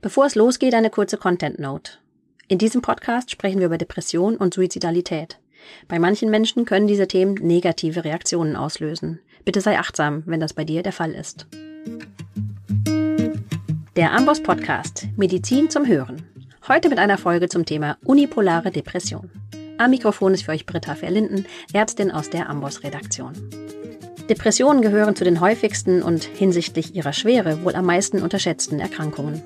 Bevor es losgeht, eine kurze Content Note. In diesem Podcast sprechen wir über Depression und Suizidalität. Bei manchen Menschen können diese Themen negative Reaktionen auslösen. Bitte sei achtsam, wenn das bei dir der Fall ist. Der Amboss Podcast Medizin zum Hören. Heute mit einer Folge zum Thema unipolare Depression. Am Mikrofon ist für euch Britta Verlinden, Ärztin aus der Amboss Redaktion. Depressionen gehören zu den häufigsten und hinsichtlich ihrer Schwere wohl am meisten unterschätzten Erkrankungen.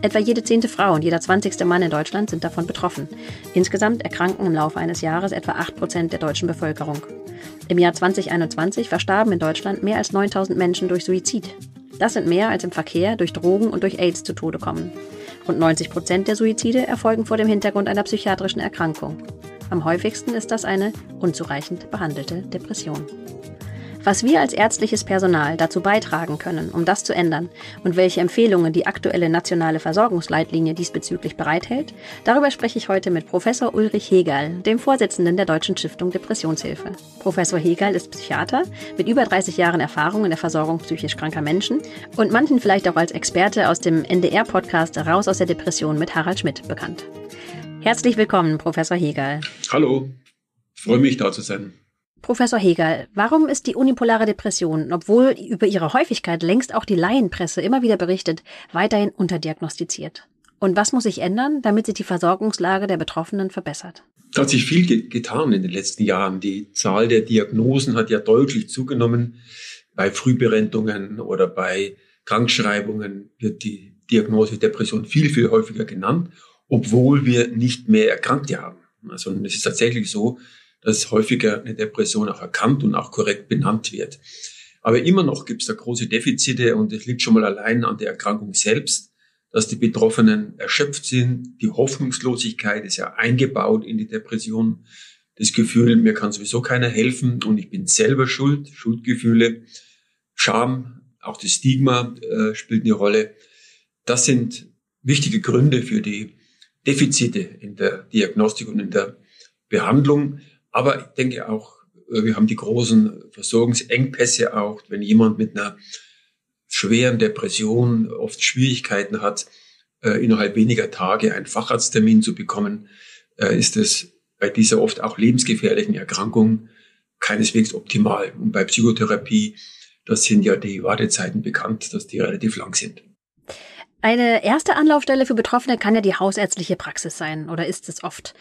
Etwa jede zehnte Frau und jeder zwanzigste Mann in Deutschland sind davon betroffen. Insgesamt erkranken im Laufe eines Jahres etwa acht Prozent der deutschen Bevölkerung. Im Jahr 2021 verstarben in Deutschland mehr als 9000 Menschen durch Suizid. Das sind mehr als im Verkehr, durch Drogen und durch AIDS zu Tode kommen. Rund 90 Prozent der Suizide erfolgen vor dem Hintergrund einer psychiatrischen Erkrankung. Am häufigsten ist das eine unzureichend behandelte Depression was wir als ärztliches Personal dazu beitragen können, um das zu ändern und welche Empfehlungen die aktuelle nationale Versorgungsleitlinie diesbezüglich bereithält, darüber spreche ich heute mit Professor Ulrich Hegel, dem Vorsitzenden der Deutschen Stiftung Depressionshilfe. Professor Hegel ist Psychiater mit über 30 Jahren Erfahrung in der Versorgung psychisch kranker Menschen und manchen vielleicht auch als Experte aus dem NDR-Podcast Raus aus der Depression mit Harald Schmidt bekannt. Herzlich willkommen, Professor Hegel. Hallo, freue mich da zu sein. Professor Hegel, warum ist die unipolare Depression, obwohl über ihre Häufigkeit längst auch die Laienpresse immer wieder berichtet, weiterhin unterdiagnostiziert? Und was muss sich ändern, damit sich die Versorgungslage der Betroffenen verbessert? Da hat sich viel ge getan in den letzten Jahren. Die Zahl der Diagnosen hat ja deutlich zugenommen. Bei Frühberentungen oder bei Krankschreibungen wird die Diagnose Depression viel, viel häufiger genannt, obwohl wir nicht mehr Erkrankte haben. Also es ist tatsächlich so, dass häufiger eine Depression auch erkannt und auch korrekt benannt wird. Aber immer noch gibt es da große Defizite und es liegt schon mal allein an der Erkrankung selbst, dass die Betroffenen erschöpft sind. Die Hoffnungslosigkeit ist ja eingebaut in die Depression. Das Gefühl, mir kann sowieso keiner helfen und ich bin selber schuld, Schuldgefühle, Scham, auch das Stigma äh, spielt eine Rolle. Das sind wichtige Gründe für die Defizite in der Diagnostik und in der Behandlung. Aber ich denke auch, äh, wir haben die großen Versorgungsengpässe auch, wenn jemand mit einer schweren Depression oft Schwierigkeiten hat, äh, innerhalb weniger Tage einen Facharzttermin zu bekommen, äh, ist es bei dieser oft auch lebensgefährlichen Erkrankung keineswegs optimal. Und bei Psychotherapie, das sind ja die Wartezeiten bekannt, dass die relativ lang sind. Eine erste Anlaufstelle für Betroffene kann ja die hausärztliche Praxis sein oder ist es oft.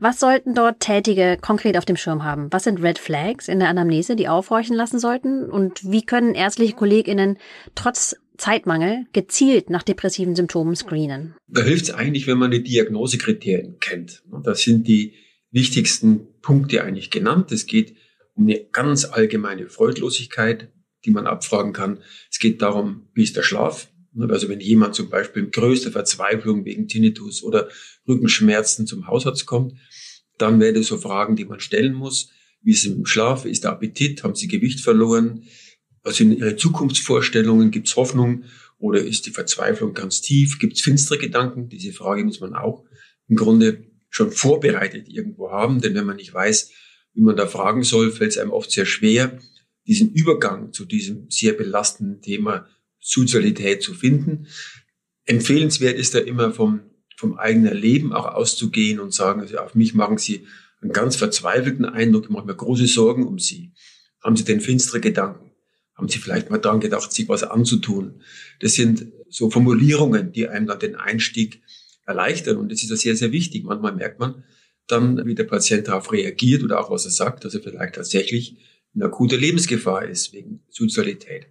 Was sollten dort Tätige konkret auf dem Schirm haben? Was sind Red Flags in der Anamnese, die aufhorchen lassen sollten? Und wie können ärztliche KollegInnen trotz Zeitmangel gezielt nach depressiven Symptomen screenen? Da hilft es eigentlich, wenn man die Diagnosekriterien kennt. Das sind die wichtigsten Punkte eigentlich genannt. Es geht um eine ganz allgemeine Freudlosigkeit, die man abfragen kann. Es geht darum, wie ist der Schlaf? Ne, also wenn jemand zum Beispiel in größter Verzweiflung wegen Tinnitus oder Rückenschmerzen zum Hausarzt kommt, dann wäre das so Fragen, die man stellen muss. Wie ist es im Schlaf? Ist der Appetit? Haben Sie Gewicht verloren? Was sind Ihre Zukunftsvorstellungen? Gibt es Hoffnung? Oder ist die Verzweiflung ganz tief? Gibt es finstere Gedanken? Diese Frage muss man auch im Grunde schon vorbereitet irgendwo haben. Denn wenn man nicht weiß, wie man da fragen soll, fällt es einem oft sehr schwer, diesen Übergang zu diesem sehr belastenden Thema Sozialität zu finden. Empfehlenswert ist da immer vom, vom eigenen Leben auch auszugehen und sagen, also auf mich machen Sie einen ganz verzweifelten Eindruck, ich mache mir große Sorgen um Sie. Haben Sie denn finstere Gedanken? Haben Sie vielleicht mal daran gedacht, sich was anzutun? Das sind so Formulierungen, die einem dann den Einstieg erleichtern. Und das ist ja sehr, sehr wichtig. Manchmal merkt man dann, wie der Patient darauf reagiert oder auch was er sagt, dass er vielleicht tatsächlich in akuter Lebensgefahr ist wegen Sozialität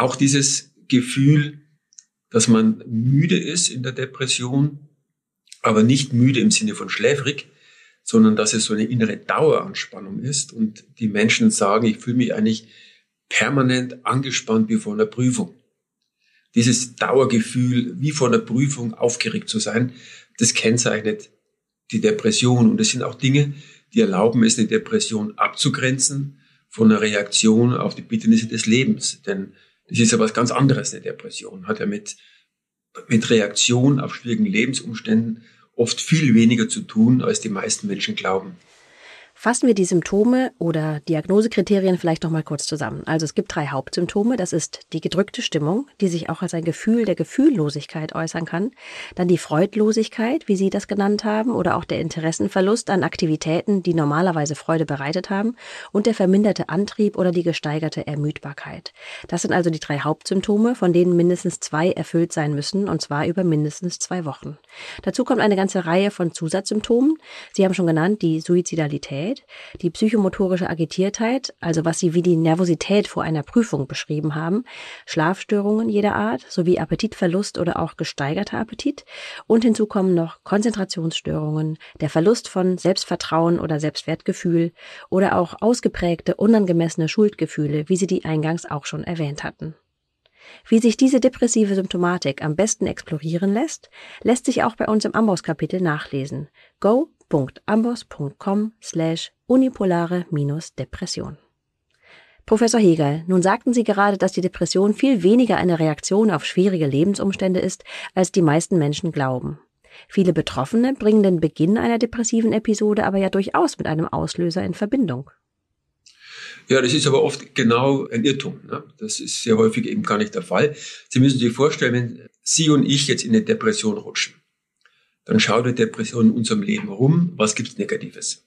auch dieses Gefühl, dass man müde ist in der Depression, aber nicht müde im Sinne von schläfrig, sondern dass es so eine innere Daueranspannung ist und die Menschen sagen, ich fühle mich eigentlich permanent angespannt wie vor einer Prüfung. Dieses Dauergefühl, wie vor einer Prüfung aufgeregt zu sein, das kennzeichnet die Depression. Und das sind auch Dinge, die erlauben es, eine Depression abzugrenzen von einer Reaktion auf die Bitternisse des Lebens. Denn das ist ja was ganz anderes, eine Depression. Hat ja mit, mit Reaktion auf schwierigen Lebensumständen oft viel weniger zu tun, als die meisten Menschen glauben. Fassen wir die Symptome oder Diagnosekriterien vielleicht noch mal kurz zusammen. Also es gibt drei Hauptsymptome. Das ist die gedrückte Stimmung, die sich auch als ein Gefühl der Gefühllosigkeit äußern kann. Dann die Freudlosigkeit, wie Sie das genannt haben, oder auch der Interessenverlust an Aktivitäten, die normalerweise Freude bereitet haben. Und der verminderte Antrieb oder die gesteigerte Ermüdbarkeit. Das sind also die drei Hauptsymptome, von denen mindestens zwei erfüllt sein müssen, und zwar über mindestens zwei Wochen. Dazu kommt eine ganze Reihe von Zusatzsymptomen. Sie haben schon genannt die Suizidalität. Nervosität, die psychomotorische Agitiertheit, also was sie wie die Nervosität vor einer Prüfung beschrieben haben, Schlafstörungen jeder Art sowie Appetitverlust oder auch gesteigerter Appetit und hinzu kommen noch Konzentrationsstörungen, der Verlust von Selbstvertrauen oder Selbstwertgefühl oder auch ausgeprägte unangemessene Schuldgefühle, wie Sie die eingangs auch schon erwähnt hatten. Wie sich diese depressive Symptomatik am besten explorieren lässt, lässt sich auch bei uns im Amboss-Kapitel nachlesen. Go www.ambos.com slash unipolare-depression. Professor Hegel, nun sagten Sie gerade, dass die Depression viel weniger eine Reaktion auf schwierige Lebensumstände ist, als die meisten Menschen glauben. Viele Betroffene bringen den Beginn einer depressiven Episode aber ja durchaus mit einem Auslöser in Verbindung. Ja, das ist aber oft genau ein Irrtum. Ne? Das ist sehr häufig eben gar nicht der Fall. Sie müssen sich vorstellen, wenn Sie und ich jetzt in eine Depression rutschen, dann schaut die Depression in unserem Leben rum, was gibt's Negatives.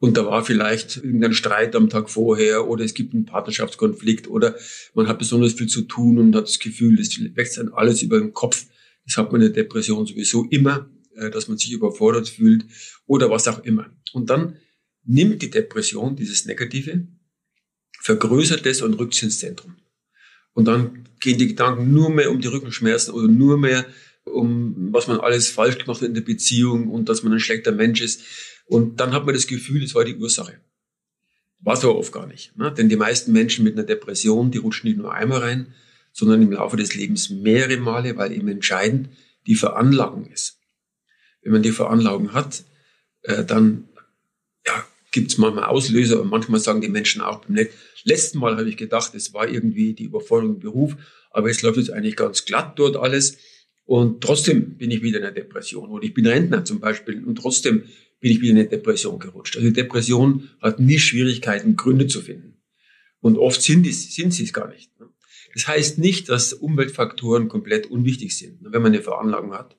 Und da war vielleicht irgendein Streit am Tag vorher oder es gibt einen Partnerschaftskonflikt oder man hat besonders viel zu tun und hat das Gefühl, das wächst dann alles über den Kopf. Das hat man in der Depression sowieso immer, äh, dass man sich überfordert fühlt oder was auch immer. Und dann nimmt die Depression dieses Negative, vergrößert es und rückt es ins Zentrum. Und dann gehen die Gedanken nur mehr um die Rückenschmerzen oder nur mehr um was man alles falsch gemacht hat in der Beziehung und dass man ein schlechter Mensch ist. Und dann hat man das Gefühl, es war die Ursache. War es aber oft gar nicht. Ne? Denn die meisten Menschen mit einer Depression, die rutschen nicht nur einmal rein, sondern im Laufe des Lebens mehrere Male, weil eben entscheidend die Veranlagung ist. Wenn man die Veranlagung hat, äh, dann ja, gibt es manchmal Auslöser und manchmal sagen die Menschen auch beim letzten Mal habe ich gedacht, es war irgendwie die Überforderung im Beruf, aber es läuft jetzt eigentlich ganz glatt dort alles. Und trotzdem bin ich wieder in einer Depression. Oder ich bin Rentner zum Beispiel und trotzdem bin ich wieder in eine Depression gerutscht. Also die Depression hat nie Schwierigkeiten, Gründe zu finden. Und oft sind, die, sind sie es gar nicht. Das heißt nicht, dass Umweltfaktoren komplett unwichtig sind. Wenn man eine Veranlagung hat,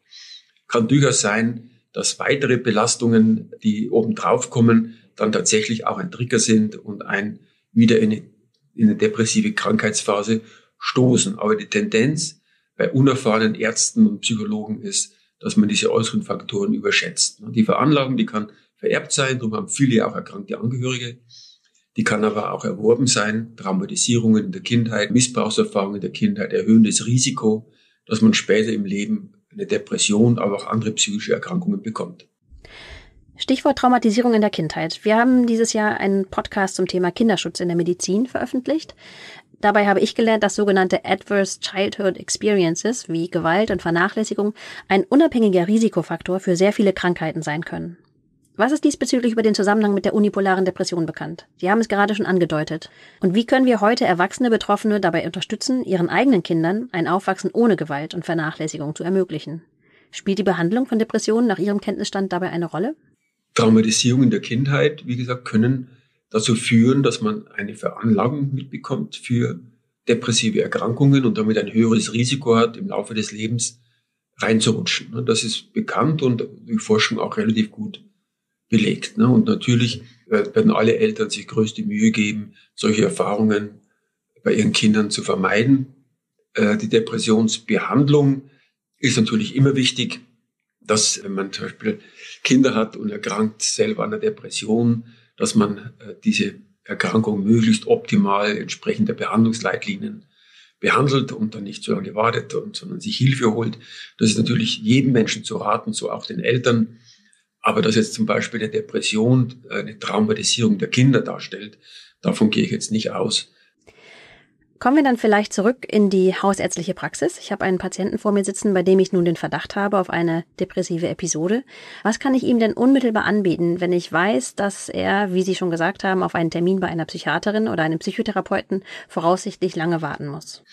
kann durchaus sein, dass weitere Belastungen, die obendrauf kommen, dann tatsächlich auch ein Trigger sind und ein wieder in eine, in eine depressive Krankheitsphase stoßen. Aber die Tendenz bei unerfahrenen Ärzten und Psychologen ist, dass man diese äußeren Faktoren überschätzt. Die Veranlagung, die kann vererbt sein, darum haben viele auch erkrankte Angehörige. Die kann aber auch erworben sein, Traumatisierungen in der Kindheit, Missbrauchserfahrungen in der Kindheit erhöhen das Risiko, dass man später im Leben eine Depression, aber auch andere psychische Erkrankungen bekommt. Stichwort Traumatisierung in der Kindheit. Wir haben dieses Jahr einen Podcast zum Thema Kinderschutz in der Medizin veröffentlicht. Dabei habe ich gelernt, dass sogenannte Adverse Childhood Experiences wie Gewalt und Vernachlässigung ein unabhängiger Risikofaktor für sehr viele Krankheiten sein können. Was ist diesbezüglich über den Zusammenhang mit der unipolaren Depression bekannt? Sie haben es gerade schon angedeutet. Und wie können wir heute erwachsene Betroffene dabei unterstützen, ihren eigenen Kindern ein Aufwachsen ohne Gewalt und Vernachlässigung zu ermöglichen? Spielt die Behandlung von Depressionen nach Ihrem Kenntnisstand dabei eine Rolle? Traumatisierung in der Kindheit, wie gesagt, können dazu führen, dass man eine Veranlagung mitbekommt für depressive Erkrankungen und damit ein höheres Risiko hat, im Laufe des Lebens reinzurutschen. Das ist bekannt und die Forschung auch relativ gut belegt. Und natürlich werden alle Eltern sich größte Mühe geben, solche Erfahrungen bei ihren Kindern zu vermeiden. Äh, die Depressionsbehandlung ist natürlich immer wichtig, dass wenn man zum Beispiel Kinder hat und erkrankt selber an einer Depression, dass man äh, diese Erkrankung möglichst optimal entsprechend der Behandlungsleitlinien behandelt und dann nicht so lange wartet, und, sondern sich Hilfe holt. Das ist natürlich jedem Menschen zu raten, so auch den Eltern. Aber dass jetzt zum Beispiel eine Depression eine Traumatisierung der Kinder darstellt, davon gehe ich jetzt nicht aus. Kommen wir dann vielleicht zurück in die hausärztliche Praxis. Ich habe einen Patienten vor mir sitzen, bei dem ich nun den Verdacht habe auf eine depressive Episode. Was kann ich ihm denn unmittelbar anbieten, wenn ich weiß, dass er, wie Sie schon gesagt haben, auf einen Termin bei einer Psychiaterin oder einem Psychotherapeuten voraussichtlich lange warten muss?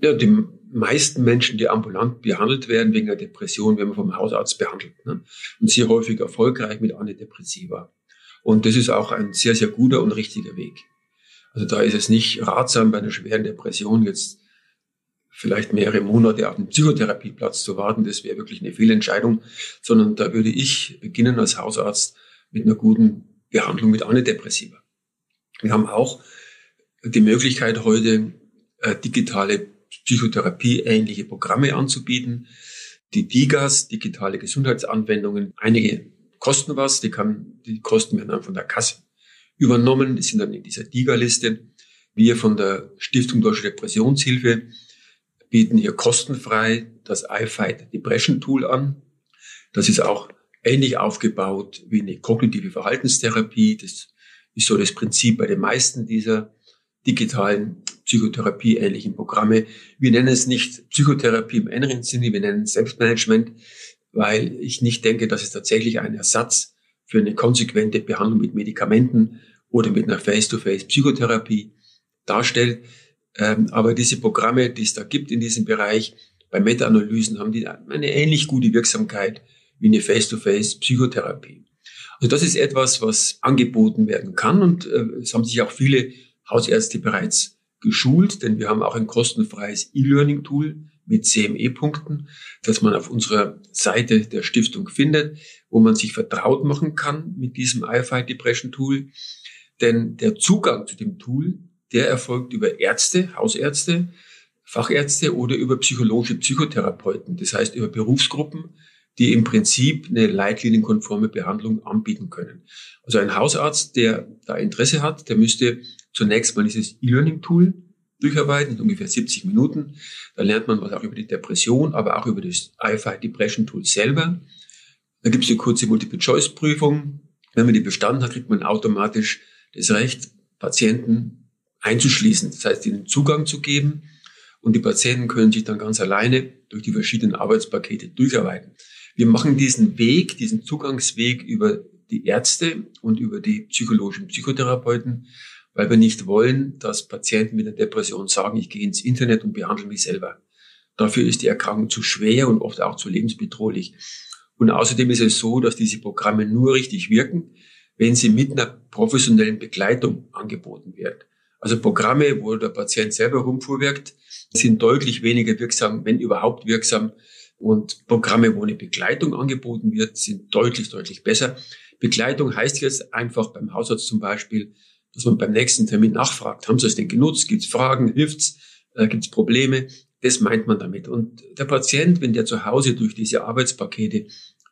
Ja, die meisten Menschen, die ambulant behandelt werden wegen einer Depression, werden vom Hausarzt behandelt. Ne? Und sehr häufig erfolgreich mit Antidepressiva. Und das ist auch ein sehr, sehr guter und richtiger Weg. Also da ist es nicht ratsam, bei einer schweren Depression jetzt vielleicht mehrere Monate auf einen Psychotherapieplatz zu warten. Das wäre wirklich eine Fehlentscheidung, sondern da würde ich beginnen als Hausarzt mit einer guten Behandlung mit Antidepressiva. Wir haben auch die Möglichkeit heute äh, digitale Psychotherapie-ähnliche Programme anzubieten. Die DIGAS, digitale Gesundheitsanwendungen, einige kosten was, die, kann, die Kosten werden dann von der Kasse übernommen, die sind dann in dieser DIGA-Liste. Wir von der Stiftung Deutsche Depressionshilfe bieten hier kostenfrei das iFight Depression Tool an. Das ist auch ähnlich aufgebaut wie eine kognitive Verhaltenstherapie. Das ist so das Prinzip bei den meisten dieser digitalen Psychotherapie-ähnlichen Programme. Wir nennen es nicht Psychotherapie im engeren Sinne, wir nennen es Selbstmanagement, weil ich nicht denke, dass es tatsächlich ein Ersatz für eine konsequente Behandlung mit Medikamenten oder mit einer Face-to-Face-Psychotherapie darstellt. Ähm, aber diese Programme, die es da gibt in diesem Bereich, bei Meta-Analysen haben die eine ähnlich gute Wirksamkeit wie eine Face-to-Face-Psychotherapie. Also das ist etwas, was angeboten werden kann und äh, es haben sich auch viele Hausärzte bereits geschult, denn wir haben auch ein kostenfreies E-Learning-Tool mit CME-Punkten, das man auf unserer Seite der Stiftung findet, wo man sich vertraut machen kann mit diesem IFI Depression Tool. Denn der Zugang zu dem Tool, der erfolgt über Ärzte, Hausärzte, Fachärzte oder über psychologische Psychotherapeuten, das heißt über Berufsgruppen, die im Prinzip eine leitlinienkonforme Behandlung anbieten können. Also ein Hausarzt, der da Interesse hat, der müsste zunächst mal dieses E-Learning-Tool durcharbeiten, in ungefähr 70 Minuten. Da lernt man was auch über die Depression, aber auch über das IFI Depression Tool selber. Da gibt es eine kurze Multiple-Choice-Prüfung. Wenn man die bestanden hat, kriegt man automatisch das Recht, Patienten einzuschließen. Das heißt, ihnen Zugang zu geben. Und die Patienten können sich dann ganz alleine durch die verschiedenen Arbeitspakete durcharbeiten. Wir machen diesen Weg, diesen Zugangsweg über die Ärzte und über die psychologischen Psychotherapeuten, weil wir nicht wollen, dass Patienten mit einer Depression sagen, ich gehe ins Internet und behandle mich selber. Dafür ist die Erkrankung zu schwer und oft auch zu lebensbedrohlich. Und außerdem ist es so, dass diese Programme nur richtig wirken, wenn sie mit einer professionellen Begleitung angeboten werden. Also Programme, wo der Patient selber rumfuhrwerkt, sind deutlich weniger wirksam, wenn überhaupt wirksam, und Programme, wo eine Begleitung angeboten wird, sind deutlich, deutlich besser. Begleitung heißt jetzt einfach beim Hausarzt zum Beispiel, dass man beim nächsten Termin nachfragt, haben Sie es denn genutzt? Gibt es Fragen? Hilft's? Äh, Gibt es Probleme? Das meint man damit. Und der Patient, wenn der zu Hause durch diese Arbeitspakete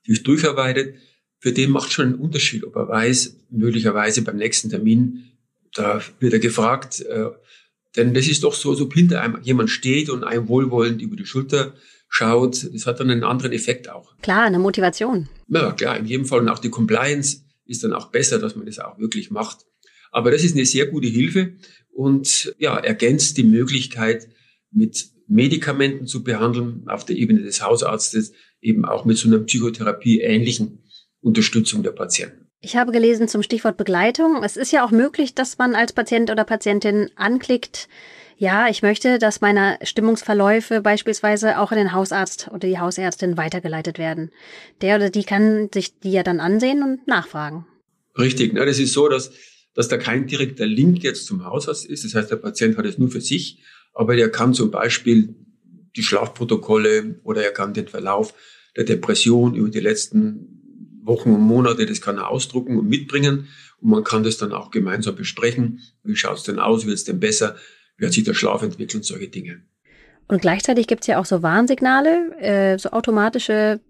sich durcharbeitet, für den macht schon einen Unterschied, ob er weiß, möglicherweise beim nächsten Termin, da wird er gefragt, äh, denn das ist doch so, so hinter einem jemand steht und einem wohlwollend über die Schulter schaut, das hat dann einen anderen Effekt auch. Klar, eine Motivation. Ja, klar, in jedem Fall. Und auch die Compliance ist dann auch besser, dass man das auch wirklich macht. Aber das ist eine sehr gute Hilfe und ja, ergänzt die Möglichkeit, mit Medikamenten zu behandeln, auf der Ebene des Hausarztes, eben auch mit so einer Psychotherapie ähnlichen Unterstützung der Patienten. Ich habe gelesen zum Stichwort Begleitung. Es ist ja auch möglich, dass man als Patient oder Patientin anklickt, ja, ich möchte, dass meine Stimmungsverläufe beispielsweise auch an den Hausarzt oder die Hausärztin weitergeleitet werden. Der oder die kann sich die ja dann ansehen und nachfragen. Richtig, ne? das ist so, dass, dass da kein direkter Link jetzt zum Hausarzt ist. Das heißt, der Patient hat es nur für sich, aber er kann zum Beispiel die Schlafprotokolle oder er kann den Verlauf der Depression über die letzten Wochen und Monate, das kann er ausdrucken und mitbringen. Und man kann das dann auch gemeinsam besprechen. Wie schaut es denn aus? Wird es denn besser? wie hat sich der Schlaf entwickelt solche Dinge. Und gleichzeitig gibt es ja auch so Warnsignale, äh, so automatische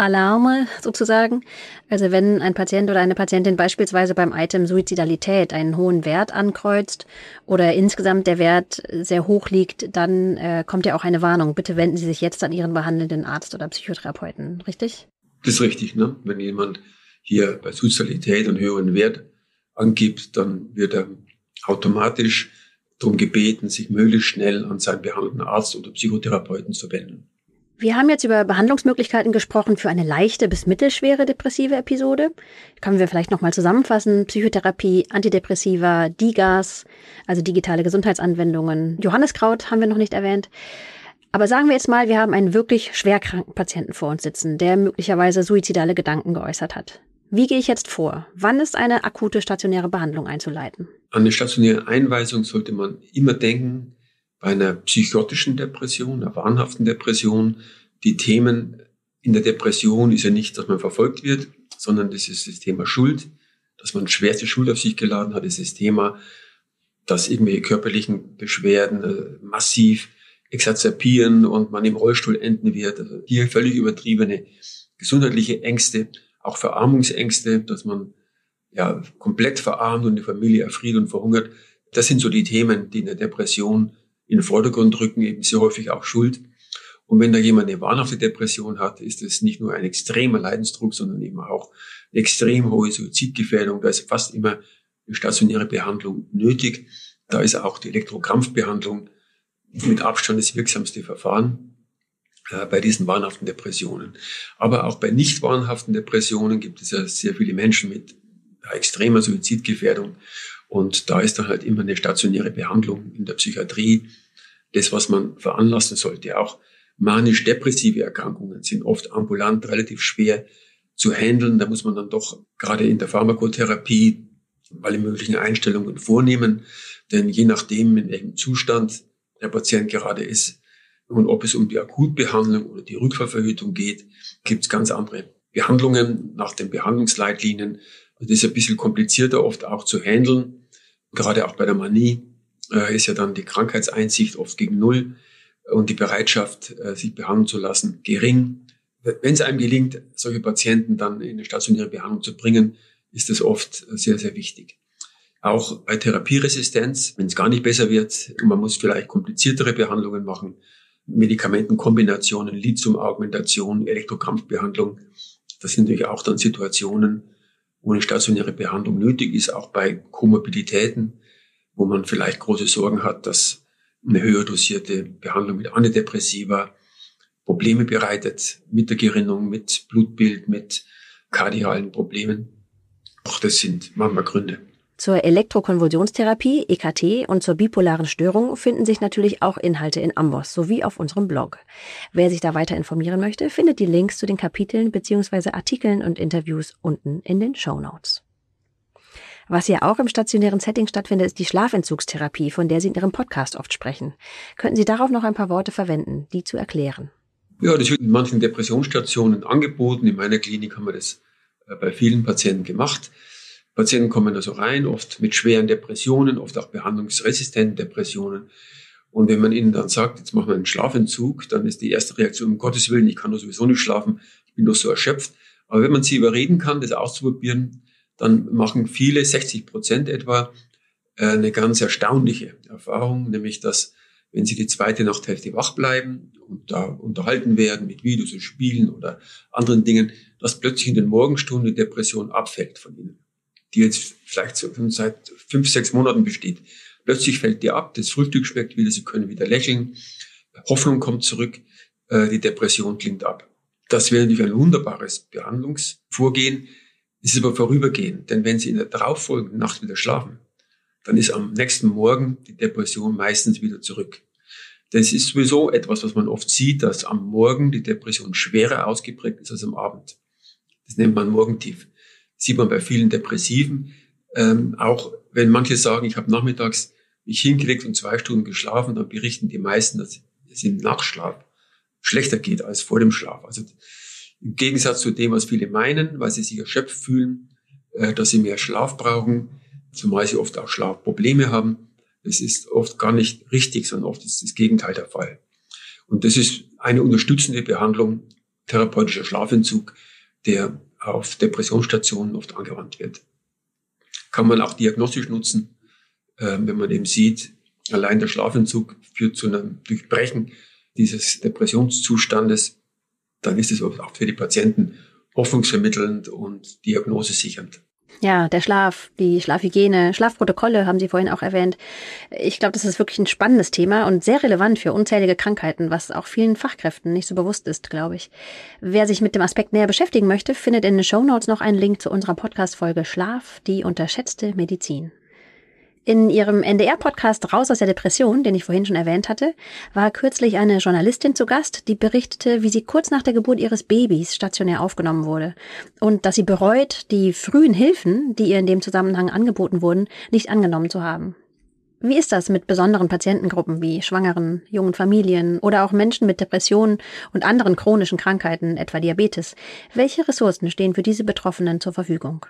Alarme sozusagen. Also wenn ein Patient oder eine Patientin beispielsweise beim Item Suizidalität einen hohen Wert ankreuzt oder insgesamt der Wert sehr hoch liegt, dann äh, kommt ja auch eine Warnung. Bitte wenden Sie sich jetzt an Ihren behandelnden Arzt oder Psychotherapeuten, richtig? Das ist richtig, ne? Wenn jemand hier bei Suizidalität einen höheren Wert angibt, dann wird er automatisch darum gebeten, sich möglichst schnell an seinen behandelnden Arzt oder Psychotherapeuten zu wenden. Wir haben jetzt über Behandlungsmöglichkeiten gesprochen für eine leichte bis mittelschwere depressive Episode. Können wir vielleicht nochmal zusammenfassen? Psychotherapie, Antidepressiva, DIGAS, also digitale Gesundheitsanwendungen. Johanneskraut haben wir noch nicht erwähnt. Aber sagen wir jetzt mal, wir haben einen wirklich schwerkranken Patienten vor uns sitzen, der möglicherweise suizidale Gedanken geäußert hat. Wie gehe ich jetzt vor? Wann ist eine akute stationäre Behandlung einzuleiten? An eine stationäre Einweisung sollte man immer denken, bei einer psychotischen Depression, einer wahnhaften Depression, die Themen in der Depression ist ja nicht, dass man verfolgt wird, sondern das ist das Thema Schuld, dass man schwerste Schuld auf sich geladen hat, das ist das Thema, dass irgendwelche körperlichen Beschwerden äh, massiv exazerbieren und man im Rollstuhl enden wird. Also hier völlig übertriebene gesundheitliche Ängste, auch Verarmungsängste, dass man ja komplett verarmt und die Familie erfriert und verhungert. Das sind so die Themen, die in der Depression in den Vordergrund rücken, eben sehr häufig auch Schuld. Und wenn da jemand eine wahnhafte Depression hat, ist es nicht nur ein extremer Leidensdruck, sondern eben auch eine extrem hohe Suizidgefährdung. Da ist fast immer eine stationäre Behandlung nötig. Da ist auch die Elektrokrampfbehandlung mit Abstand das wirksamste Verfahren äh, bei diesen wahnhaften Depressionen. Aber auch bei nicht wahnhaften Depressionen gibt es ja sehr viele Menschen mit extremer Suizidgefährdung. Und da ist dann halt immer eine stationäre Behandlung in der Psychiatrie das, was man veranlassen sollte. Auch manisch-depressive Erkrankungen sind oft ambulant relativ schwer zu handeln. Da muss man dann doch gerade in der Pharmakotherapie alle möglichen Einstellungen vornehmen. Denn je nachdem, in welchem Zustand der Patient gerade ist und ob es um die Akutbehandlung oder die Rückfallverhütung geht, gibt es ganz andere Behandlungen nach den Behandlungsleitlinien. Das ist ein bisschen komplizierter oft auch zu handeln. Gerade auch bei der Manie äh, ist ja dann die Krankheitseinsicht oft gegen Null und die Bereitschaft, äh, sich behandeln zu lassen, gering. Wenn es einem gelingt, solche Patienten dann in eine stationäre Behandlung zu bringen, ist das oft sehr, sehr wichtig. Auch bei Therapieresistenz, wenn es gar nicht besser wird man muss vielleicht kompliziertere Behandlungen machen, Medikamentenkombinationen, Lithiumaugmentation, Elektrokrampfbehandlung, das sind natürlich auch dann Situationen, wo eine stationäre Behandlung nötig ist, auch bei Komorbiditäten, wo man vielleicht große Sorgen hat, dass eine höher dosierte Behandlung mit Antidepressiva Probleme bereitet mit der Gerinnung, mit Blutbild, mit kardialen Problemen. Auch das sind manchmal Gründe. Zur Elektrokonvulsionstherapie, EKT und zur bipolaren Störung finden sich natürlich auch Inhalte in Amboss sowie auf unserem Blog. Wer sich da weiter informieren möchte, findet die Links zu den Kapiteln bzw. Artikeln und Interviews unten in den Show Notes. Was ja auch im stationären Setting stattfindet, ist die Schlafentzugstherapie, von der Sie in Ihrem Podcast oft sprechen. Könnten Sie darauf noch ein paar Worte verwenden, die zu erklären? Ja, das wird in manchen Depressionsstationen angeboten. In meiner Klinik haben wir das äh, bei vielen Patienten gemacht. Patienten kommen also rein, oft mit schweren Depressionen, oft auch behandlungsresistenten Depressionen. Und wenn man ihnen dann sagt, jetzt machen wir einen Schlafentzug, dann ist die erste Reaktion, um Gottes Willen, ich kann doch sowieso nicht schlafen, ich bin doch so erschöpft. Aber wenn man sie überreden kann, das auszuprobieren, dann machen viele, 60 Prozent etwa, äh, eine ganz erstaunliche Erfahrung, nämlich dass, wenn sie die zweite Nachthälfte wach bleiben und da unterhalten werden mit Videos und Spielen oder anderen Dingen, dass plötzlich in den Morgenstunden die Depression abfällt von ihnen, die jetzt vielleicht seit fünf, sechs Monaten besteht. Plötzlich fällt die ab, das Frühstück schmeckt wieder, sie können wieder lächeln, Hoffnung kommt zurück, äh, die Depression klingt ab. Das wäre natürlich ein wunderbares Behandlungsvorgehen, ist aber vorübergehend, denn wenn Sie in der darauffolgenden Nacht wieder schlafen, dann ist am nächsten Morgen die Depression meistens wieder zurück. Das ist sowieso etwas, was man oft sieht, dass am Morgen die Depression schwerer ausgeprägt ist als am Abend. Das nennt man Morgentief. Sieht man bei vielen Depressiven. Ähm, auch wenn manche sagen, ich habe nachmittags mich hingelegt und zwei Stunden geschlafen, dann berichten die meisten, dass es im Nachschlaf schlechter geht als vor dem Schlaf. Also im Gegensatz zu dem, was viele meinen, weil sie sich erschöpft fühlen, äh, dass sie mehr Schlaf brauchen, zumal sie oft auch Schlafprobleme haben. Das ist oft gar nicht richtig, sondern oft ist das Gegenteil der Fall. Und das ist eine unterstützende Behandlung, therapeutischer Schlafentzug, der auf Depressionsstationen oft angewandt wird. Kann man auch diagnostisch nutzen, äh, wenn man eben sieht, allein der Schlafentzug führt zu einem Durchbrechen dieses Depressionszustandes dann ist es auch für die Patienten hoffnungsvermittelnd und diagnosesichernd. Ja, der Schlaf, die Schlafhygiene, Schlafprotokolle haben Sie vorhin auch erwähnt. Ich glaube, das ist wirklich ein spannendes Thema und sehr relevant für unzählige Krankheiten, was auch vielen Fachkräften nicht so bewusst ist, glaube ich. Wer sich mit dem Aspekt näher beschäftigen möchte, findet in den Show Notes noch einen Link zu unserer Podcast-Folge Schlaf, die unterschätzte Medizin. In ihrem NDR-Podcast Raus aus der Depression, den ich vorhin schon erwähnt hatte, war kürzlich eine Journalistin zu Gast, die berichtete, wie sie kurz nach der Geburt ihres Babys stationär aufgenommen wurde und dass sie bereut, die frühen Hilfen, die ihr in dem Zusammenhang angeboten wurden, nicht angenommen zu haben. Wie ist das mit besonderen Patientengruppen wie Schwangeren, jungen Familien oder auch Menschen mit Depressionen und anderen chronischen Krankheiten, etwa Diabetes? Welche Ressourcen stehen für diese Betroffenen zur Verfügung?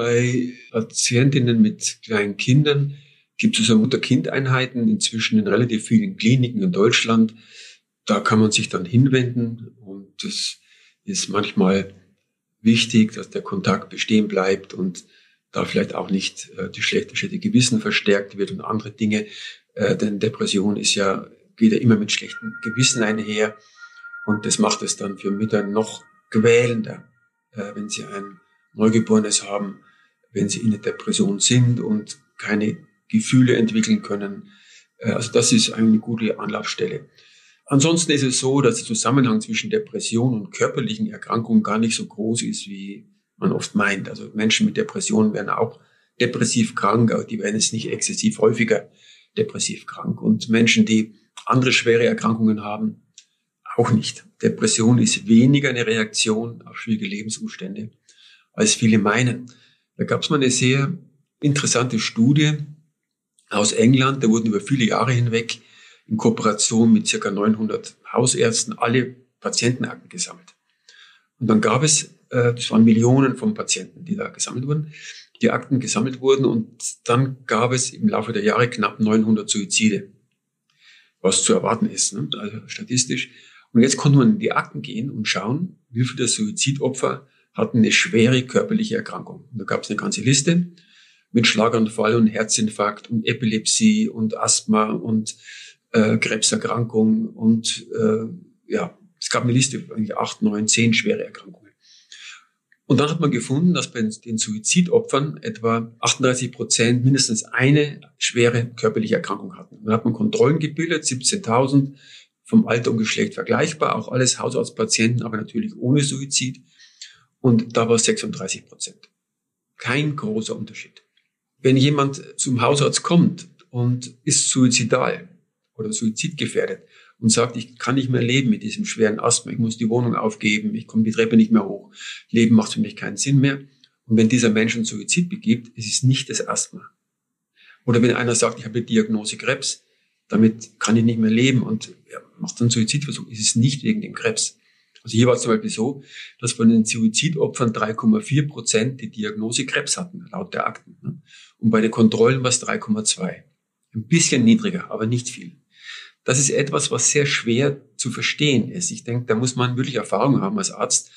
Bei Patientinnen mit kleinen Kindern gibt es also Mutter-Kind-Einheiten inzwischen in relativ vielen Kliniken in Deutschland. Da kann man sich dann hinwenden und das ist manchmal wichtig, dass der Kontakt bestehen bleibt und da vielleicht auch nicht äh, die schlechte, schlechte Gewissen verstärkt wird und andere Dinge. Äh, denn Depression ist ja, geht ja immer mit schlechtem Gewissen einher und das macht es dann für Mütter noch quälender, äh, wenn sie ein Neugeborenes haben, wenn sie in der Depression sind und keine Gefühle entwickeln können. Äh, also das ist eine gute Anlaufstelle. Ansonsten ist es so, dass der Zusammenhang zwischen Depression und körperlichen Erkrankungen gar nicht so groß ist, wie man oft meint. Also Menschen mit Depressionen werden auch depressiv krank, aber die werden jetzt nicht exzessiv häufiger depressiv krank. Und Menschen, die andere schwere Erkrankungen haben, auch nicht. Depression ist weniger eine Reaktion auf schwierige Lebensumstände als viele meinen. Da gab es mal eine sehr interessante Studie aus England, da wurden über viele Jahre hinweg in Kooperation mit circa 900 Hausärzten alle Patientenakten gesammelt. Und dann gab es, äh, das waren Millionen von Patienten, die da gesammelt wurden, die Akten gesammelt wurden und dann gab es im Laufe der Jahre knapp 900 Suizide, was zu erwarten ist, ne? also statistisch. Und jetzt konnte man in die Akten gehen und schauen, wie viele der Suizidopfer hatten eine schwere körperliche Erkrankung. Da gab es eine ganze Liste mit Schlaganfall und Herzinfarkt und Epilepsie und Asthma und äh, Krebserkrankung und äh, ja, es gab eine Liste, eigentlich acht, neun, zehn schwere Erkrankungen. Und dann hat man gefunden, dass bei den Suizidopfern etwa 38 Prozent mindestens eine schwere körperliche Erkrankung hatten. Dann hat man Kontrollen gebildet, 17.000 vom Alter und Geschlecht vergleichbar, auch alles Hausarztpatienten, aber natürlich ohne Suizid und da war es 36 Prozent. Kein großer Unterschied. Wenn jemand zum Hausarzt kommt und ist suizidal oder suizidgefährdet und sagt, ich kann nicht mehr leben mit diesem schweren Asthma, ich muss die Wohnung aufgeben, ich komme die Treppe nicht mehr hoch, Leben macht für mich keinen Sinn mehr. Und wenn dieser Mensch einen Suizid begibt, es ist nicht das Asthma. Oder wenn einer sagt, ich habe die Diagnose Krebs, damit kann ich nicht mehr leben und macht einen Suizidversuch, es ist nicht wegen dem Krebs. Also hier war es zum Beispiel so, dass von den Suizidopfern 3,4 Prozent die Diagnose Krebs hatten, laut der Akten. Ne? Und bei den Kontrollen war es 3,2. Ein bisschen niedriger, aber nicht viel. Das ist etwas, was sehr schwer zu verstehen ist. Ich denke, da muss man wirklich Erfahrung haben als Arzt,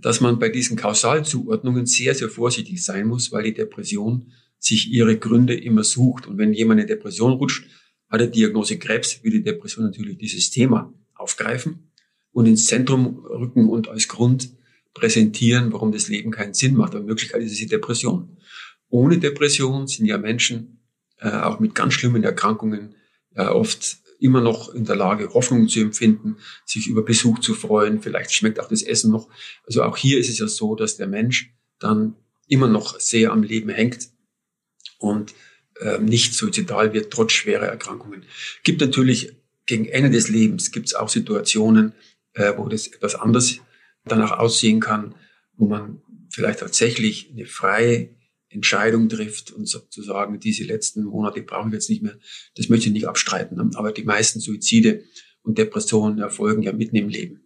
dass man bei diesen Kausalzuordnungen sehr, sehr vorsichtig sein muss, weil die Depression sich ihre Gründe immer sucht. Und wenn jemand in Depression rutscht, hat er Diagnose Krebs, will die Depression natürlich dieses Thema aufgreifen und ins Zentrum rücken und als Grund präsentieren, warum das Leben keinen Sinn macht. Aber in Wirklichkeit ist es die Depression. Ohne Depression sind ja Menschen äh, auch mit ganz schlimmen Erkrankungen ja oft immer noch in der Lage, Hoffnung zu empfinden, sich über Besuch zu freuen. Vielleicht schmeckt auch das Essen noch. Also auch hier ist es ja so, dass der Mensch dann immer noch sehr am Leben hängt und äh, nicht suizidal wird, trotz schwerer Erkrankungen. Gibt natürlich gegen Ende des Lebens gibt es auch Situationen, äh, wo das etwas anders danach aussehen kann, wo man vielleicht tatsächlich eine freie Entscheidung trifft und sozusagen diese letzten Monate brauchen wir jetzt nicht mehr. Das möchte ich nicht abstreiten. Ne? Aber die meisten Suizide und Depressionen erfolgen ja mitten im Leben.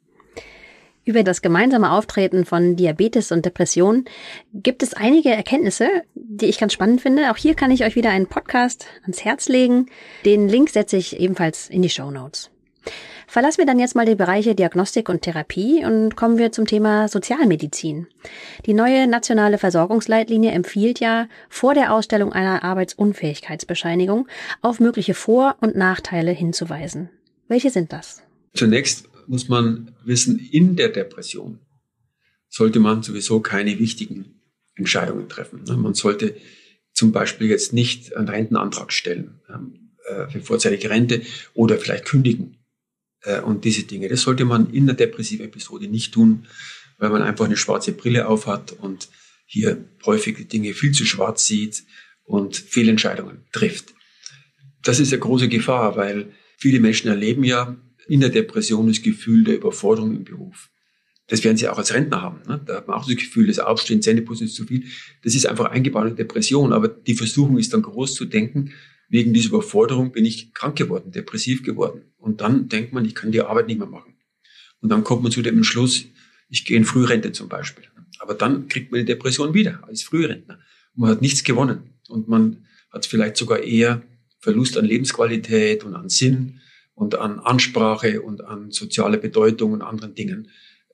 Über das gemeinsame Auftreten von Diabetes und Depression gibt es einige Erkenntnisse, die ich ganz spannend finde. Auch hier kann ich euch wieder einen Podcast ans Herz legen. Den Link setze ich ebenfalls in die Show Notes. Verlassen wir dann jetzt mal die Bereiche Diagnostik und Therapie und kommen wir zum Thema Sozialmedizin. Die neue nationale Versorgungsleitlinie empfiehlt ja, vor der Ausstellung einer Arbeitsunfähigkeitsbescheinigung auf mögliche Vor- und Nachteile hinzuweisen. Welche sind das? Zunächst muss man wissen, in der Depression sollte man sowieso keine wichtigen Entscheidungen treffen. Man sollte zum Beispiel jetzt nicht einen Rentenantrag stellen ähm, äh, für vorzeitige Rente oder vielleicht kündigen äh, und diese Dinge. Das sollte man in der depressiven Episode nicht tun, weil man einfach eine schwarze Brille aufhat und hier häufig die Dinge viel zu schwarz sieht und Fehlentscheidungen trifft. Das ist eine große Gefahr, weil viele Menschen erleben ja in der Depression das Gefühl der Überforderung im Beruf. Das werden sie auch als Rentner haben. Ne? Da hat man auch das Gefühl, das Aufstehen, Zähneputzen ist zu viel. Das ist einfach eingebaut in Depression. Aber die Versuchung ist dann groß zu denken, wegen dieser Überforderung bin ich krank geworden, depressiv geworden. Und dann denkt man, ich kann die Arbeit nicht mehr machen. Und dann kommt man zu dem Entschluss, ich gehe in Frührente zum Beispiel. Aber dann kriegt man die Depression wieder als Frührentner. Man hat nichts gewonnen. Und man hat vielleicht sogar eher Verlust an Lebensqualität und an Sinn und an Ansprache und an soziale Bedeutung und anderen Dingen.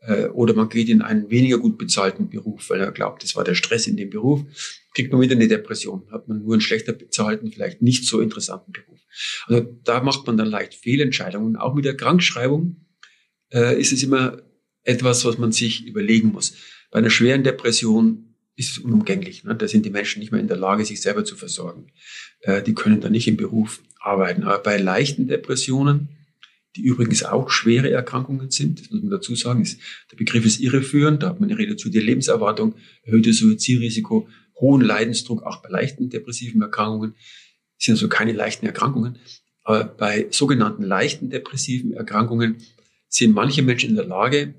Äh, oder man geht in einen weniger gut bezahlten Beruf, weil er glaubt, das war der Stress in dem Beruf, kriegt man wieder eine Depression. Hat man nur einen schlechter bezahlten, vielleicht nicht so interessanten Beruf. Also da macht man dann leicht Fehlentscheidungen. Auch mit der Krankschreibung äh, ist es immer etwas, was man sich überlegen muss. Bei einer schweren Depression ist es unumgänglich. Ne? Da sind die Menschen nicht mehr in der Lage, sich selber zu versorgen. Äh, die können dann nicht im Beruf arbeiten. Aber bei leichten Depressionen, die übrigens auch schwere Erkrankungen sind, das muss man dazu sagen, ist, der Begriff ist irreführend, da hat man eine reduzierte Lebenserwartung, erhöhtes Suizidrisiko, hohen Leidensdruck, auch bei leichten depressiven Erkrankungen, das sind also keine leichten Erkrankungen. Aber bei sogenannten leichten depressiven Erkrankungen sind manche Menschen in der Lage,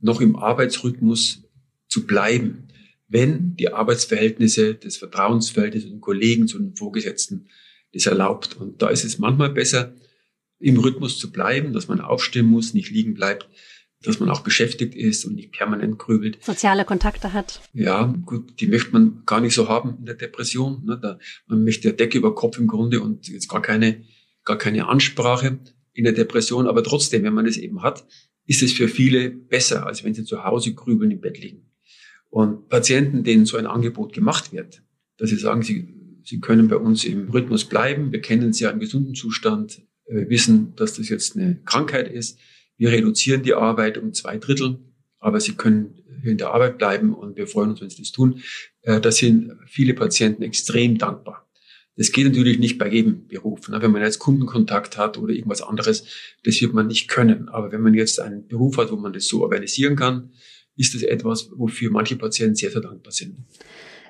noch im Arbeitsrhythmus zu bleiben, wenn die Arbeitsverhältnisse, das Vertrauensverhältnis zu den Kollegen, zu den Vorgesetzten das erlaubt. Und da ist es manchmal besser, im Rhythmus zu bleiben, dass man aufstehen muss, nicht liegen bleibt, dass man auch beschäftigt ist und nicht permanent grübelt. Soziale Kontakte hat. Ja, gut, die möchte man gar nicht so haben in der Depression. Ne? Da, man möchte ja Decke über Kopf im Grunde und jetzt gar keine, gar keine Ansprache in der Depression. Aber trotzdem, wenn man es eben hat, ist es für viele besser, als wenn sie zu Hause grübeln im Bett liegen. Und Patienten, denen so ein Angebot gemacht wird, dass sie sagen, sie, sie können bei uns im Rhythmus bleiben, wir kennen sie ja im gesunden Zustand, wir wissen, dass das jetzt eine Krankheit ist, wir reduzieren die Arbeit um zwei Drittel, aber sie können in der Arbeit bleiben und wir freuen uns, wenn sie das tun. Äh, da sind viele Patienten extrem dankbar. Das geht natürlich nicht bei jedem Beruf. Ne? Wenn man jetzt Kundenkontakt hat oder irgendwas anderes, das wird man nicht können. Aber wenn man jetzt einen Beruf hat, wo man das so organisieren kann, ist das etwas, wofür manche Patienten sehr, sehr dankbar sind.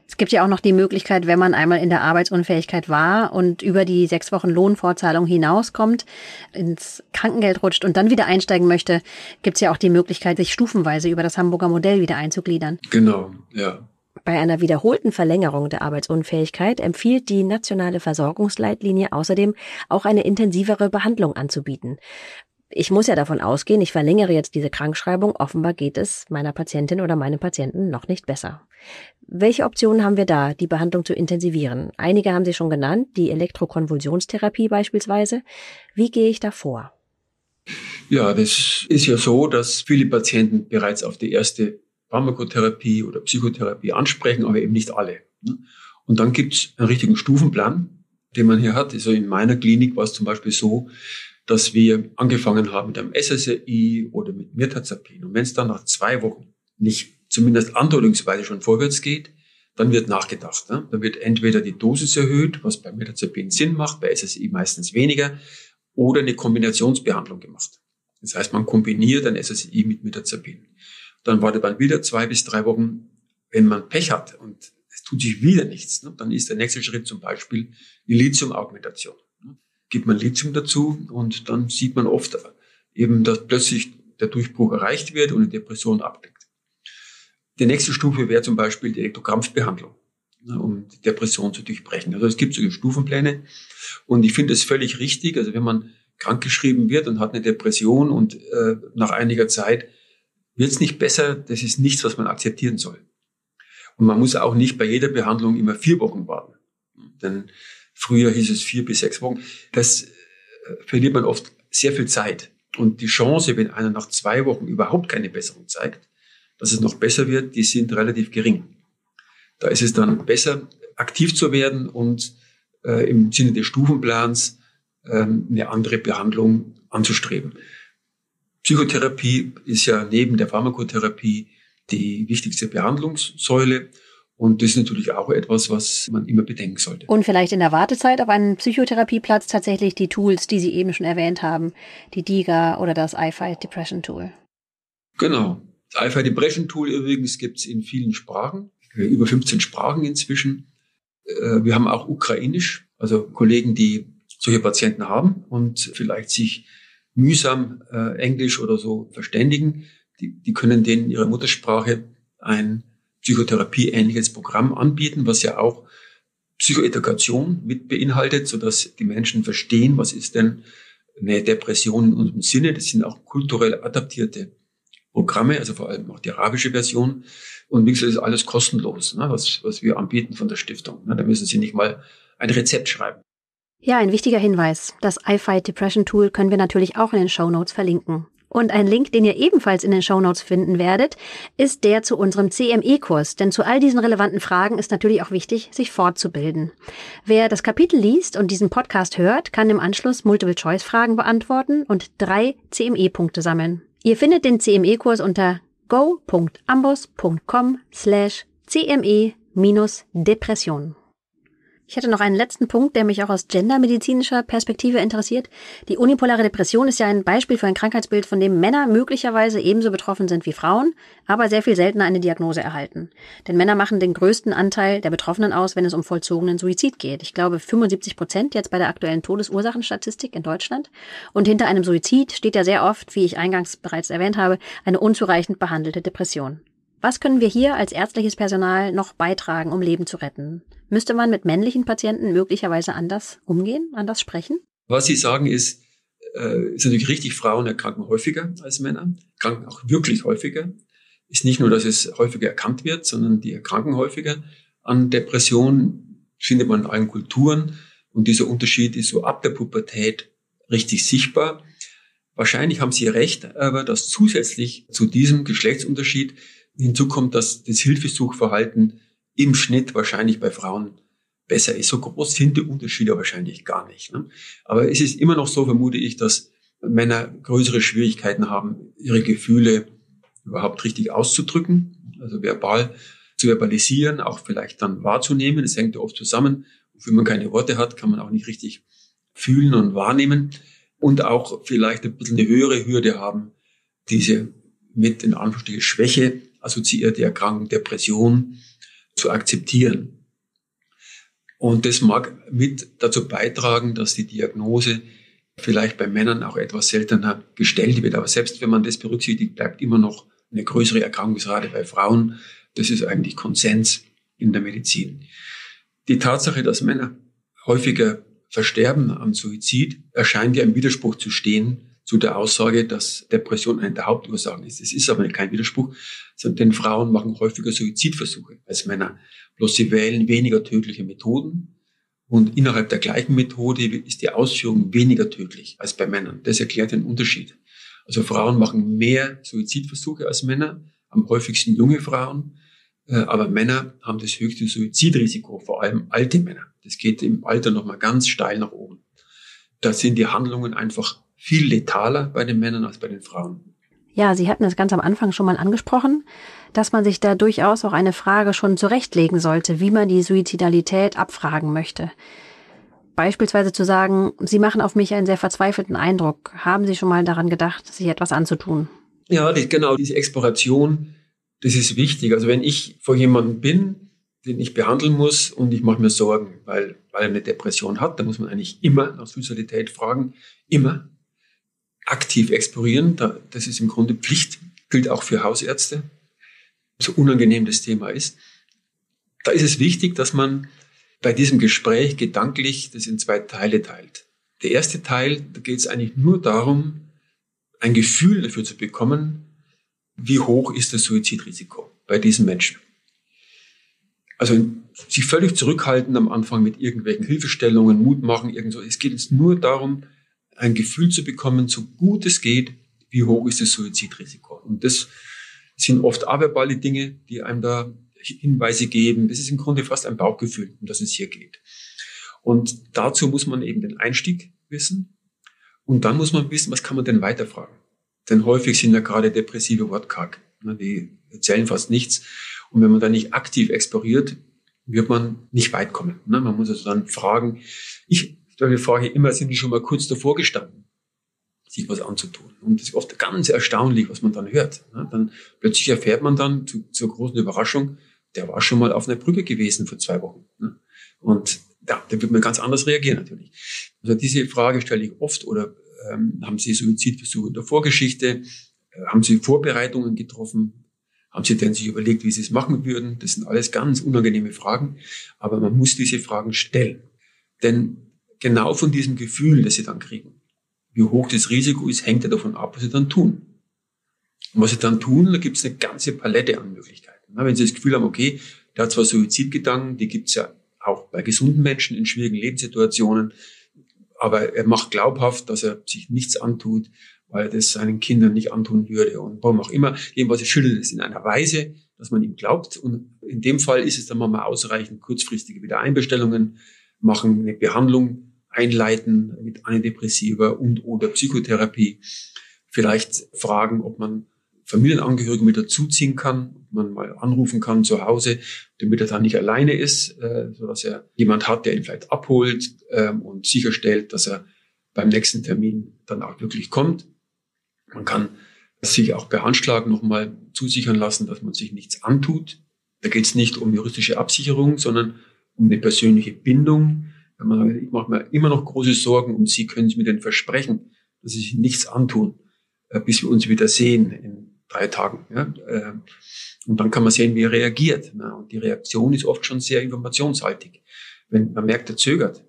Es gibt ja auch noch die Möglichkeit, wenn man einmal in der Arbeitsunfähigkeit war und über die sechs Wochen Lohnfortzahlung hinauskommt, ins Krankengeld rutscht und dann wieder einsteigen möchte, gibt es ja auch die Möglichkeit, sich stufenweise über das Hamburger Modell wieder einzugliedern. Genau, ja. Bei einer wiederholten Verlängerung der Arbeitsunfähigkeit empfiehlt die nationale Versorgungsleitlinie außerdem auch eine intensivere Behandlung anzubieten. Ich muss ja davon ausgehen, ich verlängere jetzt diese Krankschreibung. Offenbar geht es meiner Patientin oder meinem Patienten noch nicht besser. Welche Optionen haben wir da, die Behandlung zu intensivieren? Einige haben Sie schon genannt, die Elektrokonvulsionstherapie beispielsweise. Wie gehe ich da vor? Ja, das ist ja so, dass viele Patienten bereits auf die erste Pharmakotherapie oder Psychotherapie ansprechen, aber eben nicht alle. Ne? Und dann gibt es einen richtigen Stufenplan, den man hier hat. Also in meiner Klinik war es zum Beispiel so, dass wir angefangen haben mit einem SSRI oder mit Mirtazapin. Und wenn es dann nach zwei Wochen nicht zumindest andeutungsweise schon vorwärts geht, dann wird nachgedacht. Ne? Dann wird entweder die Dosis erhöht, was bei Mirtazapin Sinn macht, bei SSI meistens weniger, oder eine Kombinationsbehandlung gemacht. Das heißt, man kombiniert ein SSI mit Mirtazapin. Dann wartet man wieder zwei bis drei Wochen. Wenn man Pech hat und es tut sich wieder nichts, ne, dann ist der nächste Schritt zum Beispiel die Lithium-Augmentation. Gibt man Lithium dazu und dann sieht man oft eben, dass plötzlich der Durchbruch erreicht wird und die Depression abdeckt. Die nächste Stufe wäre zum Beispiel die Elektrokrampfbehandlung, ne, um die Depression zu durchbrechen. Also es gibt solche Stufenpläne und ich finde es völlig richtig. Also wenn man krankgeschrieben wird und hat eine Depression und äh, nach einiger Zeit wird es nicht besser, das ist nichts, was man akzeptieren soll. Und man muss auch nicht bei jeder Behandlung immer vier Wochen warten. Denn früher hieß es vier bis sechs Wochen. Das äh, verliert man oft sehr viel Zeit. Und die Chance, wenn einer nach zwei Wochen überhaupt keine Besserung zeigt, dass es noch besser wird, die sind relativ gering. Da ist es dann besser, aktiv zu werden und äh, im Sinne des Stufenplans äh, eine andere Behandlung anzustreben. Psychotherapie ist ja neben der Pharmakotherapie die wichtigste Behandlungssäule. Und das ist natürlich auch etwas, was man immer bedenken sollte. Und vielleicht in der Wartezeit auf einen Psychotherapieplatz tatsächlich die Tools, die Sie eben schon erwähnt haben, die DIGA oder das iFight Depression Tool. Genau. Das iFight Depression Tool übrigens gibt es in vielen Sprachen, über 15 Sprachen inzwischen. Äh, wir haben auch ukrainisch, also Kollegen, die solche Patienten haben und vielleicht sich mühsam äh, Englisch oder so verständigen. Die, die können denen in ihrer Muttersprache ein Psychotherapie-ähnliches Programm anbieten, was ja auch Psychoedukation mit beinhaltet, sodass die Menschen verstehen, was ist denn eine Depression in unserem Sinne. Das sind auch kulturell adaptierte Programme, also vor allem auch die arabische Version. Und wie gesagt, ist alles kostenlos, ne, was, was wir anbieten von der Stiftung. Ne, da müssen Sie nicht mal ein Rezept schreiben. Ja, ein wichtiger Hinweis. Das iFight Depression Tool können wir natürlich auch in den Show Notes verlinken. Und ein Link, den ihr ebenfalls in den Show Notes finden werdet, ist der zu unserem CME-Kurs. Denn zu all diesen relevanten Fragen ist natürlich auch wichtig, sich fortzubilden. Wer das Kapitel liest und diesen Podcast hört, kann im Anschluss Multiple-Choice-Fragen beantworten und drei CME-Punkte sammeln. Ihr findet den CME-Kurs unter go.ambos.com slash CME-Depression. Ich hätte noch einen letzten Punkt, der mich auch aus gendermedizinischer Perspektive interessiert. Die unipolare Depression ist ja ein Beispiel für ein Krankheitsbild, von dem Männer möglicherweise ebenso betroffen sind wie Frauen, aber sehr viel seltener eine Diagnose erhalten. Denn Männer machen den größten Anteil der Betroffenen aus, wenn es um vollzogenen Suizid geht. Ich glaube 75 Prozent jetzt bei der aktuellen Todesursachenstatistik in Deutschland. Und hinter einem Suizid steht ja sehr oft, wie ich eingangs bereits erwähnt habe, eine unzureichend behandelte Depression. Was können wir hier als ärztliches Personal noch beitragen, um Leben zu retten? Müsste man mit männlichen Patienten möglicherweise anders umgehen, anders sprechen? Was Sie sagen ist, äh, ist natürlich richtig, Frauen erkranken häufiger als Männer, erkranken auch wirklich häufiger. Ist nicht nur, dass es häufiger erkannt wird, sondern die erkranken häufiger an Depressionen, findet man in allen Kulturen. Und dieser Unterschied ist so ab der Pubertät richtig sichtbar. Wahrscheinlich haben Sie recht, aber dass zusätzlich zu diesem Geschlechtsunterschied Hinzu kommt, dass das Hilfesuchverhalten im Schnitt wahrscheinlich bei Frauen besser ist. So groß sind die Unterschiede wahrscheinlich gar nicht. Ne? Aber es ist immer noch so, vermute ich, dass Männer größere Schwierigkeiten haben, ihre Gefühle überhaupt richtig auszudrücken, also verbal zu verbalisieren, auch vielleicht dann wahrzunehmen. Das hängt ja oft zusammen. Wenn man keine Worte hat, kann man auch nicht richtig fühlen und wahrnehmen und auch vielleicht ein bisschen eine höhere Hürde haben, diese mit in Anführungsstrichen Schwäche assoziierte Erkrankung, Depression zu akzeptieren. Und das mag mit dazu beitragen, dass die Diagnose vielleicht bei Männern auch etwas seltener gestellt wird. Aber selbst wenn man das berücksichtigt, bleibt immer noch eine größere Erkrankungsrate bei Frauen. Das ist eigentlich Konsens in der Medizin. Die Tatsache, dass Männer häufiger versterben am Suizid, erscheint ja im Widerspruch zu stehen zu der Aussage, dass Depression eine der Hauptursachen ist. Es ist aber kein Widerspruch, denn Frauen machen häufiger Suizidversuche als Männer. Bloß sie wählen weniger tödliche Methoden und innerhalb der gleichen Methode ist die Ausführung weniger tödlich als bei Männern. Das erklärt den Unterschied. Also Frauen machen mehr Suizidversuche als Männer, am häufigsten junge Frauen, äh, aber Männer haben das höchste Suizidrisiko, vor allem alte Männer. Das geht im Alter nochmal ganz steil nach oben. Da sind die Handlungen einfach viel letaler bei den Männern als bei den Frauen. Ja, Sie hatten es ganz am Anfang schon mal angesprochen, dass man sich da durchaus auch eine Frage schon zurechtlegen sollte, wie man die Suizidalität abfragen möchte. Beispielsweise zu sagen, Sie machen auf mich einen sehr verzweifelten Eindruck. Haben Sie schon mal daran gedacht, sich etwas anzutun? Ja, die, genau, diese Exploration, das ist wichtig. Also wenn ich vor jemandem bin, den ich behandeln muss und ich mache mir Sorgen, weil, weil er eine Depression hat, dann muss man eigentlich immer nach Suizidalität fragen. Immer aktiv explorieren. Das ist im Grunde Pflicht, gilt auch für Hausärzte, so unangenehm das Thema ist. Da ist es wichtig, dass man bei diesem Gespräch gedanklich das in zwei Teile teilt. Der erste Teil, da geht es eigentlich nur darum, ein Gefühl dafür zu bekommen, wie hoch ist das Suizidrisiko bei diesen Menschen. Also sich völlig zurückhalten am Anfang mit irgendwelchen Hilfestellungen, Mut machen, irgend so. Es geht jetzt nur darum, ein Gefühl zu bekommen, so gut es geht, wie hoch ist das Suizidrisiko. Und das sind oft aberbale Dinge, die einem da Hinweise geben. Das ist im Grunde fast ein Bauchgefühl, um das es hier geht. Und dazu muss man eben den Einstieg wissen. Und dann muss man wissen, was kann man denn weiterfragen? Denn häufig sind ja gerade depressive wortkarg. Die erzählen fast nichts. Und wenn man da nicht aktiv exploriert, wird man nicht weit kommen. Man muss also dann fragen. Ich stelle die Frage immer, sind die schon mal kurz davor gestanden, sich was anzutun? Und das ist oft ganz erstaunlich, was man dann hört. Dann plötzlich erfährt man dann zu, zur großen Überraschung, der war schon mal auf einer Brücke gewesen vor zwei Wochen. Und ja, da wird man ganz anders reagieren natürlich. Also diese Frage stelle ich oft oder ähm, haben Sie Suizidversuche in der Vorgeschichte? Äh, haben Sie Vorbereitungen getroffen? Haben Sie denn sich überlegt, wie Sie es machen würden? Das sind alles ganz unangenehme Fragen, aber man muss diese Fragen stellen. Denn genau von diesem Gefühl, das Sie dann kriegen, wie hoch das Risiko ist, hängt ja davon ab, was Sie dann tun. Und was Sie dann tun, da gibt es eine ganze Palette an Möglichkeiten. Wenn Sie das Gefühl haben, okay, der hat zwar Suizidgedanken, die gibt es ja auch bei gesunden Menschen in schwierigen Lebenssituationen, aber er macht glaubhaft, dass er sich nichts antut, weil er das seinen Kindern nicht antun würde. Und warum auch immer, jedenfalls schüttelt es in einer Weise, dass man ihm glaubt. Und in dem Fall ist es dann mal ausreichend, kurzfristige Wiedereinbestellungen machen, eine Behandlung einleiten mit Antidepressiva und oder Psychotherapie. Vielleicht fragen, ob man Familienangehörige mit dazuziehen kann, man mal anrufen kann zu Hause, damit er dann nicht alleine ist, äh, so dass er jemand hat, der ihn vielleicht abholt ähm, und sicherstellt, dass er beim nächsten Termin dann auch wirklich kommt. Man kann sich auch bei Handschlag nochmal zusichern lassen, dass man sich nichts antut. Da geht es nicht um juristische Absicherung, sondern um eine persönliche Bindung. Ich mache mir immer noch große Sorgen um Sie, können Sie mir denn versprechen, dass Sie sich nichts antun, äh, bis wir uns wieder sehen in drei Tagen. Ähm, und dann kann man sehen, wie er reagiert. Ne? Und die Reaktion ist oft schon sehr informationshaltig. Wenn man merkt, er zögert,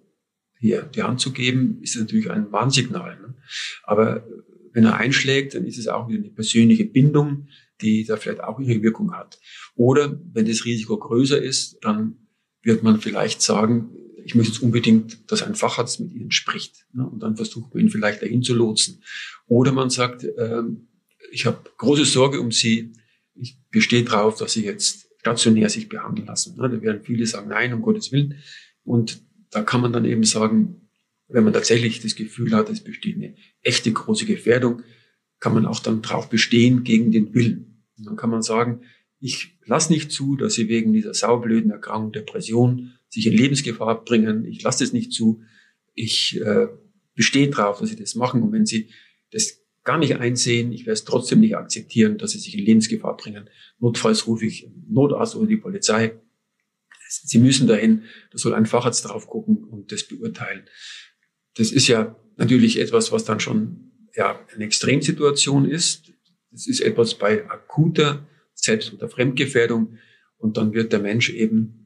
hier die Hand zu geben, ist das natürlich ein Warnsignal. Ne? Aber wenn er einschlägt, dann ist es auch wieder eine persönliche Bindung, die da vielleicht auch ihre Wirkung hat. Oder wenn das Risiko größer ist, dann wird man vielleicht sagen, ich möchte unbedingt, dass ein Facharzt mit Ihnen spricht. Ne? Und dann versucht man ihn vielleicht dahin zu lotsen. Oder man sagt, ähm, ich habe große Sorge um sie. Ich bestehe darauf, dass sie jetzt stationär sich behandeln lassen. Da werden viele sagen, nein, um Gottes Willen. Und da kann man dann eben sagen, wenn man tatsächlich das Gefühl hat, es besteht eine echte große Gefährdung, kann man auch dann darauf bestehen gegen den Willen. Und dann kann man sagen, ich lasse nicht zu, dass sie wegen dieser saublöden Erkrankung, Depression sich in Lebensgefahr bringen. Ich lasse das nicht zu. Ich äh, bestehe darauf, dass sie das machen. Und wenn sie das gar nicht einsehen. Ich werde es trotzdem nicht akzeptieren, dass sie sich in Lebensgefahr bringen. Notfalls rufe ich Notarzt oder die Polizei. Sie müssen dahin. Da soll ein Facharzt drauf gucken und das beurteilen. Das ist ja natürlich etwas, was dann schon ja, eine Extremsituation ist. Das ist etwas bei akuter Selbst- oder Fremdgefährdung. Und dann wird der Mensch eben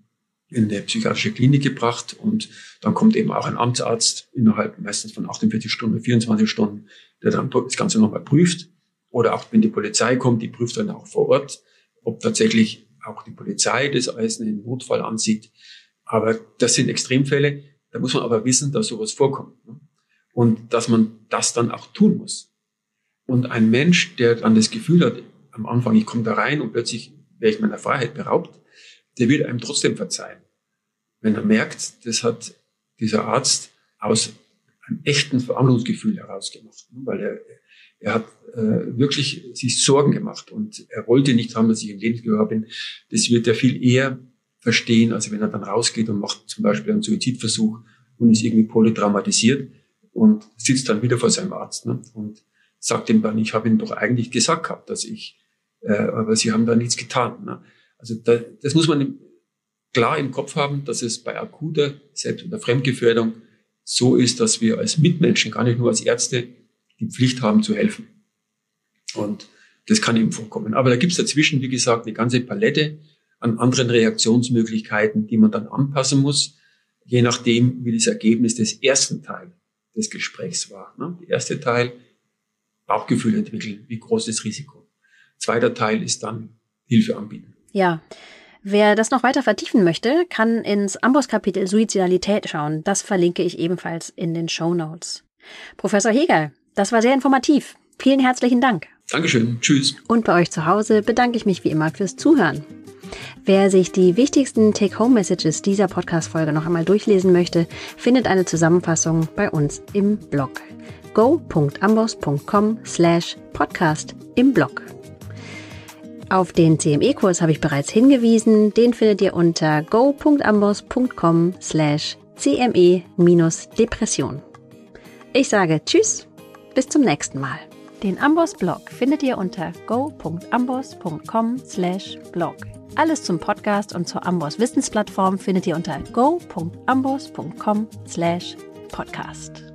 in eine psychiatrische Klinik gebracht und dann kommt eben auch ein Amtsarzt innerhalb meistens von 48 Stunden, 24 Stunden, der dann das Ganze nochmal prüft. Oder auch wenn die Polizei kommt, die prüft dann auch vor Ort, ob tatsächlich auch die Polizei das als einen Notfall ansieht. Aber das sind Extremfälle. Da muss man aber wissen, dass sowas vorkommt. Ne? Und dass man das dann auch tun muss. Und ein Mensch, der dann das Gefühl hat, am Anfang, ich komme da rein und plötzlich werde ich meiner Freiheit beraubt, der wird einem trotzdem verzeihen. Wenn er merkt, das hat dieser Arzt aus einem echten Verarmungsgefühl herausgemacht, ne? weil er, er hat äh, wirklich sich Sorgen gemacht und er wollte nicht haben, dass ich in Lebensgefahr bin. Das wird er viel eher verstehen, als wenn er dann rausgeht und macht zum Beispiel einen Suizidversuch und ist irgendwie polytraumatisiert und sitzt dann wieder vor seinem Arzt ne? und sagt ihm dann, ich habe ihm doch eigentlich gesagt gehabt, dass ich, äh, aber sie haben da nichts getan. Ne? Also da, das muss man klar im Kopf haben, dass es bei akuter Selbst- oder Fremdgefährdung so ist, dass wir als Mitmenschen, gar nicht nur als Ärzte, die Pflicht haben zu helfen. Und das kann eben vorkommen. Aber da gibt es dazwischen, wie gesagt, eine ganze Palette an anderen Reaktionsmöglichkeiten, die man dann anpassen muss, je nachdem, wie das Ergebnis des ersten Teils des Gesprächs war. Ne? Der erste Teil, Bauchgefühl entwickeln, wie groß das Risiko. Zweiter Teil ist dann Hilfe anbieten. Ja, Wer das noch weiter vertiefen möchte, kann ins Amboss-Kapitel Suizidalität schauen. Das verlinke ich ebenfalls in den Show Notes. Professor Hegel, das war sehr informativ. Vielen herzlichen Dank. Dankeschön. Tschüss. Und bei euch zu Hause bedanke ich mich wie immer fürs Zuhören. Wer sich die wichtigsten Take-Home-Messages dieser Podcast-Folge noch einmal durchlesen möchte, findet eine Zusammenfassung bei uns im Blog go.ambos.com slash podcast im Blog. Auf den CME-Kurs habe ich bereits hingewiesen. Den findet ihr unter go.ambos.com slash cme-depression. Ich sage Tschüss, bis zum nächsten Mal. Den Amboss Blog findet ihr unter go.ambos.com slash blog. Alles zum Podcast und zur Amboss Wissensplattform findet ihr unter go.amboss.com/podcast.